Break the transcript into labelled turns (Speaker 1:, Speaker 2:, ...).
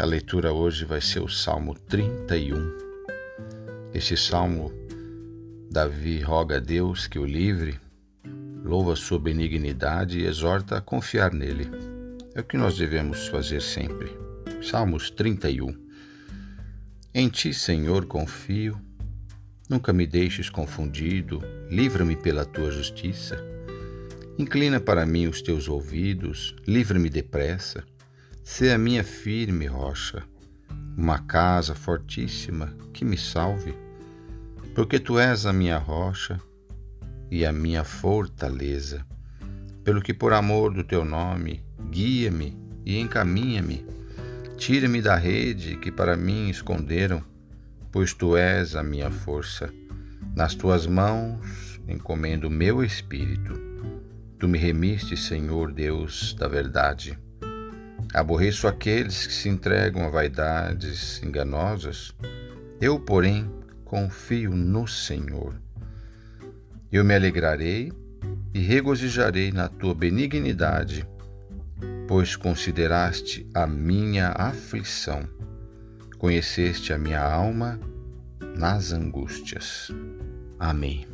Speaker 1: A leitura hoje vai ser o Salmo 31. Este salmo, Davi roga a Deus que o livre, louva sua benignidade e exorta a confiar nele. É o que nós devemos fazer sempre. Salmos 31. Em ti, Senhor, confio. Nunca me deixes confundido, livra-me pela tua justiça. Inclina para mim os teus ouvidos, livra-me depressa. Sê a minha firme rocha, uma casa fortíssima que me salve, porque tu és a minha rocha e a minha fortaleza. Pelo que, por amor do teu nome, guia-me e encaminha-me. Tira-me da rede que para mim esconderam, pois tu és a minha força. Nas tuas mãos encomendo o meu espírito. Tu me remiste, Senhor Deus da verdade. Aborreço aqueles que se entregam a vaidades enganosas. Eu, porém, confio no Senhor. Eu me alegrarei e regozijarei na tua benignidade, pois consideraste a minha aflição, conheceste a minha alma nas angústias. Amém.